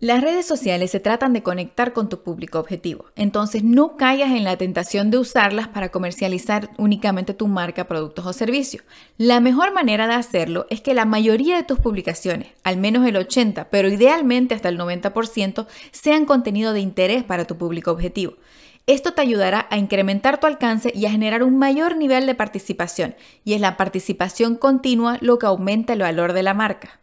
Las redes sociales se tratan de conectar con tu público objetivo, entonces no caigas en la tentación de usarlas para comercializar únicamente tu marca, productos o servicios. La mejor manera de hacerlo es que la mayoría de tus publicaciones, al menos el 80, pero idealmente hasta el 90%, sean contenido de interés para tu público objetivo. Esto te ayudará a incrementar tu alcance y a generar un mayor nivel de participación, y es la participación continua lo que aumenta el valor de la marca.